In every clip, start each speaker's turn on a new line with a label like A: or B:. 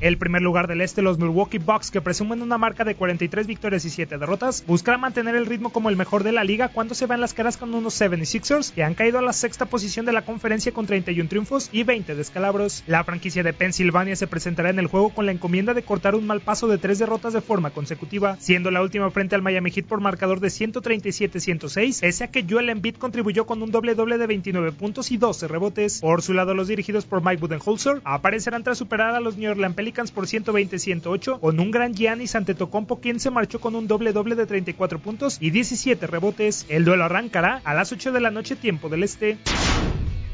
A: El primer lugar del este, los Milwaukee Bucks, que presumen una marca de 43 victorias y 7 derrotas, buscarán mantener el ritmo como el mejor de la liga cuando se van las caras con unos 76ers que han caído a la sexta posición de la conferencia con 31 triunfos y 20 descalabros. La franquicia de Pensilvania se presentará en el juego con la encomienda de cortar un mal paso de tres derrotas de forma consecutiva, siendo la última frente al Miami Heat por marcador de 137-106, pese a que Joel Embiid contribuyó con un doble doble de 29 puntos y 12 rebotes. Por su lado, los dirigidos por Mike Budenholzer aparecerán tras superar a los New Orleans Pelicans por 120-108 con un gran Giannis Antetokounmpo quien se marchó con un doble doble de 34 puntos y 17 rebotes. El duelo arrancará a las 8 de la noche tiempo del este.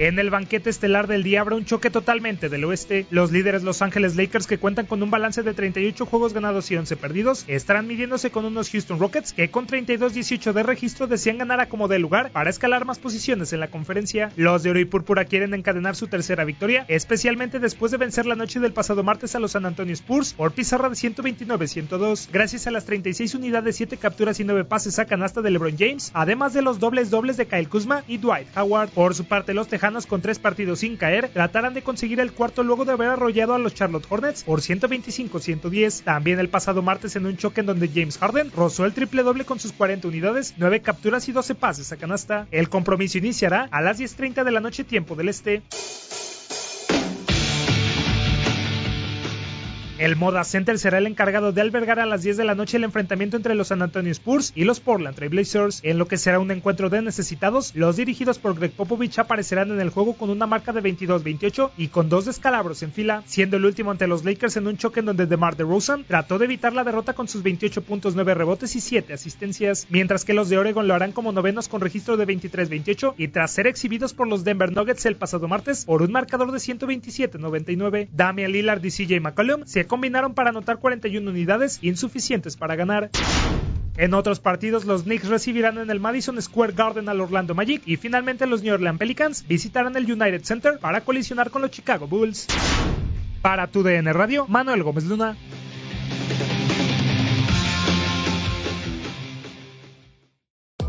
A: En el banquete estelar del día habrá un choque totalmente del oeste. Los líderes Los Ángeles Lakers, que cuentan con un balance de 38 juegos ganados y 11 perdidos, estarán midiéndose con unos Houston Rockets que con 32-18 de registro desean ganar a como de lugar para escalar más posiciones en la conferencia. Los de oro y púrpura quieren encadenar su tercera victoria, especialmente después de vencer la noche del pasado martes a los San Antonio Spurs por pizarra de 129-102, gracias a las 36 unidades, 7 capturas y 9 pases a canasta de LeBron James, además de los dobles dobles de Kyle Kuzma y Dwight Howard. Por su parte, los Tejanos con tres partidos sin caer tratarán de conseguir el cuarto luego de haber arrollado a los Charlotte Hornets por 125-110. También el pasado martes en un choque en donde James Harden rozó el triple doble con sus 40 unidades, 9 capturas y 12 pases a canasta. El compromiso iniciará a las 10.30 de la noche tiempo del este. El Moda Center será el encargado de albergar a las 10 de la noche el enfrentamiento entre los San Antonio Spurs y los Portland Trail Blazers, en lo que será un encuentro de necesitados. Los dirigidos por Greg Popovich aparecerán en el juego con una marca de 22-28 y con dos descalabros en fila, siendo el último ante los Lakers en un choque en donde DeMar DeRozan trató de evitar la derrota con sus 28 puntos, 9 rebotes y 7 asistencias, mientras que los de Oregon lo harán como novenos con registro de 23-28 y tras ser exhibidos por los Denver Nuggets el pasado martes por un marcador de 127-99. Damian Lillard y CJ McCollum se combinaron para anotar 41 unidades insuficientes para ganar. En otros partidos, los Knicks recibirán en el Madison Square Garden al Orlando Magic y finalmente los New Orleans Pelicans visitarán el United Center para colisionar con los Chicago Bulls. Para tu DN Radio, Manuel Gómez Luna.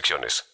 B: restricciones.